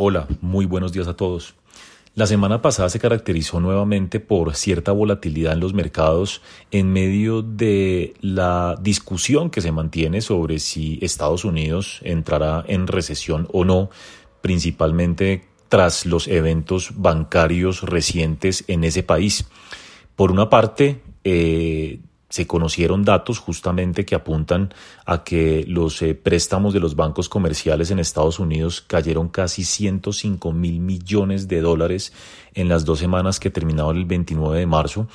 Hola, muy buenos días a todos. La semana pasada se caracterizó nuevamente por cierta volatilidad en los mercados en medio de la discusión que se mantiene sobre si Estados Unidos entrará en recesión o no, principalmente tras los eventos bancarios recientes en ese país. Por una parte, eh, se conocieron datos justamente que apuntan a que los eh, préstamos de los bancos comerciales en Estados Unidos cayeron casi 105 mil millones de dólares en las dos semanas que terminaron el 29 de marzo,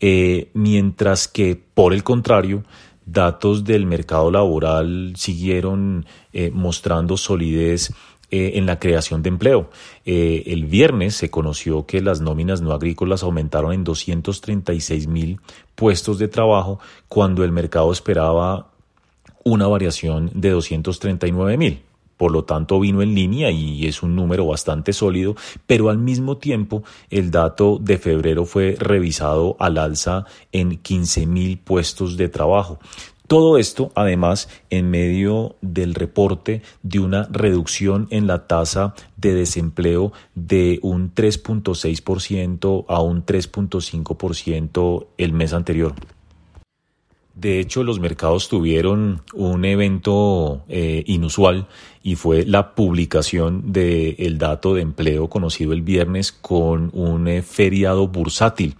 eh, mientras que por el contrario, datos del mercado laboral siguieron eh, mostrando solidez eh, en la creación de empleo. Eh, el viernes se conoció que las nóminas no agrícolas aumentaron en 236 mil puestos de trabajo cuando el mercado esperaba una variación de 239 mil. Por lo tanto, vino en línea y es un número bastante sólido, pero al mismo tiempo el dato de febrero fue revisado al alza en 15 mil puestos de trabajo. Todo esto, además, en medio del reporte de una reducción en la tasa de desempleo de un 3.6% a un 3.5% el mes anterior. De hecho, los mercados tuvieron un evento eh, inusual y fue la publicación del dato de empleo conocido el viernes con un eh, feriado bursátil.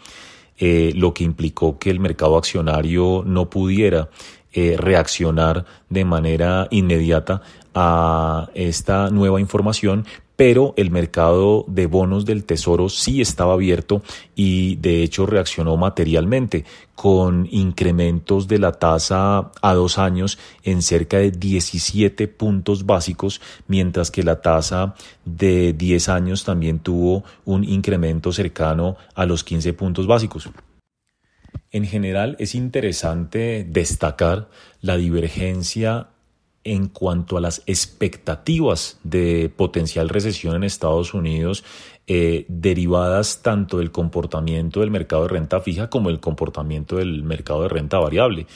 Eh, lo que implicó que el mercado accionario no pudiera eh, reaccionar de manera inmediata a esta nueva información, pero el mercado de bonos del Tesoro sí estaba abierto y de hecho reaccionó materialmente con incrementos de la tasa a dos años en cerca de 17 puntos básicos, mientras que la tasa de 10 años también tuvo un incremento cercano a los 15 puntos básicos. En general es interesante destacar la divergencia en cuanto a las expectativas de potencial recesión en Estados Unidos, eh, derivadas tanto del comportamiento del mercado de renta fija como del comportamiento del mercado de renta variable.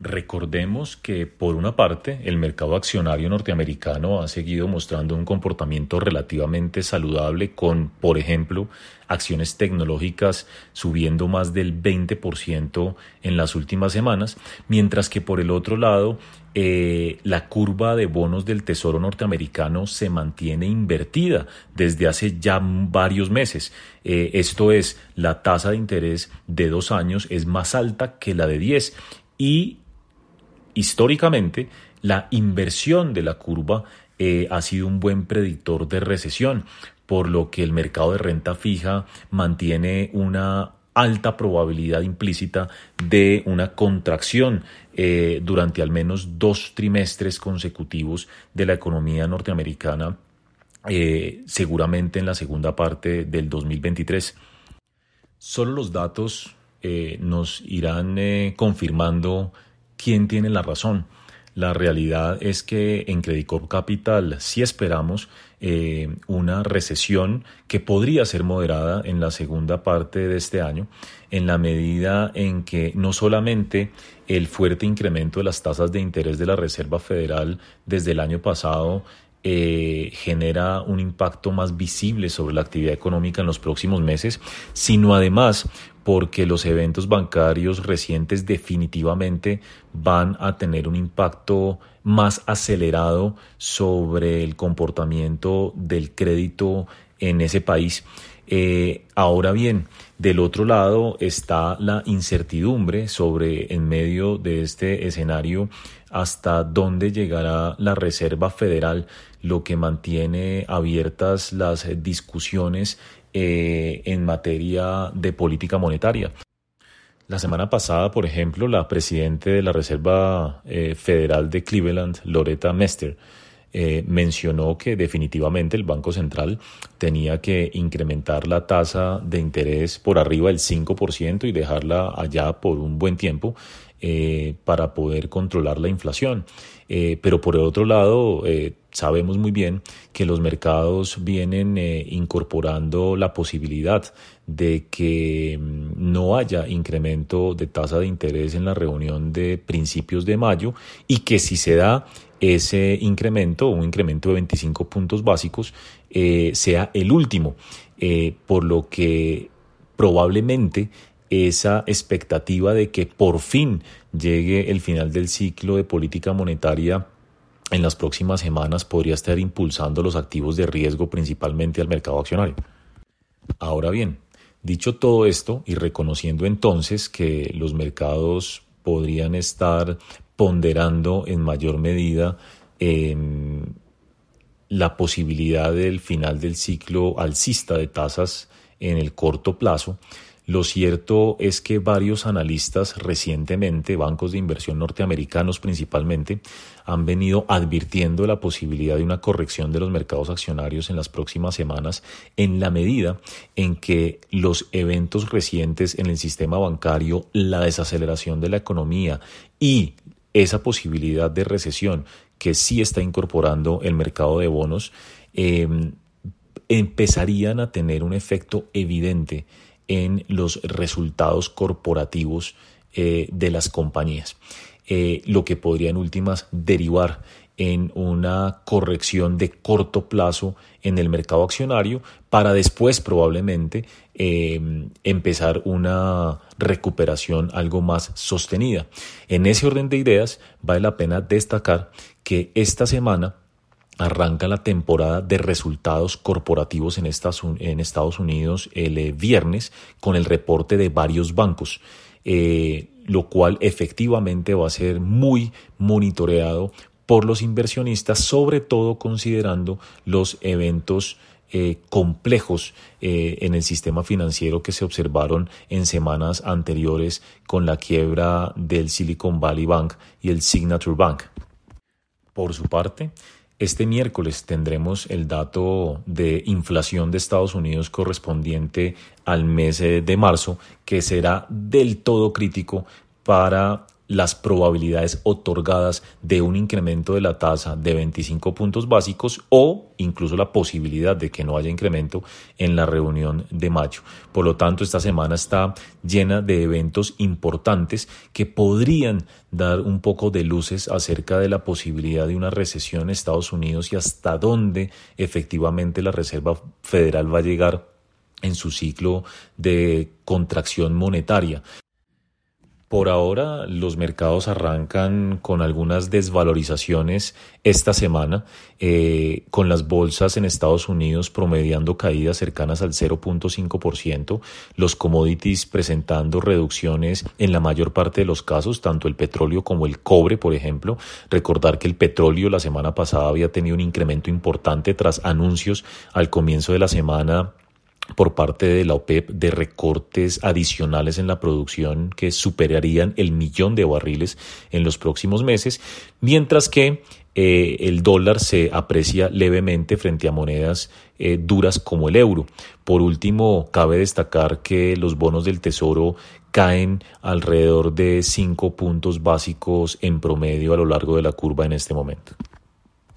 Recordemos que, por una parte, el mercado accionario norteamericano ha seguido mostrando un comportamiento relativamente saludable con, por ejemplo, acciones tecnológicas subiendo más del 20% en las últimas semanas, mientras que, por el otro lado, eh, la curva de bonos del Tesoro norteamericano se mantiene invertida desde hace ya varios meses. Eh, esto es, la tasa de interés de dos años es más alta que la de 10 y históricamente la inversión de la curva eh, ha sido un buen predictor de recesión, por lo que el mercado de renta fija mantiene una alta probabilidad implícita de una contracción eh, durante al menos dos trimestres consecutivos de la economía norteamericana, eh, seguramente en la segunda parte del 2023. Solo los datos nos irán confirmando quién tiene la razón. La realidad es que en Credit Capital sí esperamos eh, una recesión que podría ser moderada en la segunda parte de este año, en la medida en que no solamente el fuerte incremento de las tasas de interés de la Reserva Federal desde el año pasado eh, genera un impacto más visible sobre la actividad económica en los próximos meses, sino además porque los eventos bancarios recientes definitivamente van a tener un impacto más acelerado sobre el comportamiento del crédito en ese país. Eh, ahora bien, del otro lado está la incertidumbre sobre, en medio de este escenario, hasta dónde llegará la Reserva Federal, lo que mantiene abiertas las discusiones eh, en materia de política monetaria. La semana pasada, por ejemplo, la presidenta de la Reserva eh, Federal de Cleveland, Loretta Mester, eh, mencionó que definitivamente el Banco Central tenía que incrementar la tasa de interés por arriba del 5% y dejarla allá por un buen tiempo. Eh, para poder controlar la inflación. Eh, pero por el otro lado, eh, sabemos muy bien que los mercados vienen incorporando la posibilidad de que mm, no haya incremento de tasa de interés en la reunión de principios de mayo y que si se da ese incremento, un incremento de 25 puntos básicos, sea el último, por lo que probablemente esa expectativa de que por fin llegue el final del ciclo de política monetaria en las próximas semanas podría estar impulsando los activos de riesgo principalmente al mercado accionario. Ahora bien, dicho todo esto y reconociendo entonces que los mercados podrían estar ponderando en mayor medida em, la posibilidad del final del ciclo alcista de tasas en el corto plazo, lo cierto es que varios analistas recientemente, bancos de inversión norteamericanos principalmente, han venido advirtiendo la posibilidad de una corrección de los mercados accionarios en las próximas semanas en la medida en que los eventos recientes en el sistema bancario, la desaceleración de la economía y esa posibilidad de recesión que sí está incorporando el mercado de bonos, eh, empezarían a tener un efecto evidente en los resultados corporativos eh, de las compañías, eh, lo que podría en últimas derivar en una corrección de corto plazo en el mercado accionario para después probablemente eh, empezar una recuperación algo más sostenida. En ese orden de ideas vale la pena destacar que esta semana arranca la temporada de resultados corporativos en, Estados Unidos el eh, viernes con el reporte de varios bancos, eh, lo cual efectivamente va a ser muy monitoreado por los inversionistas, sobre todo considerando los eventos eh, complejos en el sistema financiero que se observaron en semanas anteriores con la quiebra del Silicon Valley Bank y el Signature Bank. Por su parte, este miércoles tendremos el dato de inflación de Estados Unidos correspondiente al mes eh, de marzo, que será del todo crítico para las probabilidades otorgadas de un incremento de la tasa de 25 puntos básicos o incluso la posibilidad de que no haya incremento en la reunión de mayo. Por lo tanto, esta semana está llena de eventos importantes que podrían dar un poco de luces acerca de la posibilidad de una recesión en Estados Unidos y hasta dónde efectivamente la Reserva Federal va a llegar en su ciclo de contracción monetaria. Por ahora los mercados arrancan con algunas desvalorizaciones esta semana, eh, con las bolsas en Estados Unidos promediando caídas cercanas al 0.5%, los commodities presentando reducciones en la mayor parte de los casos, tanto el petróleo como el cobre, por ejemplo. Recordar que el petróleo la semana pasada había tenido un incremento importante tras anuncios al comienzo de la semana por parte de la OPEP de recortes adicionales en la producción que superarían el millón de barriles en los próximos meses, mientras que eh, el dólar se aprecia levemente frente a monedas eh, duras como el euro. Por último, cabe destacar que los bonos del Tesoro caen alrededor de cinco puntos básicos en promedio a lo largo de la curva en este momento.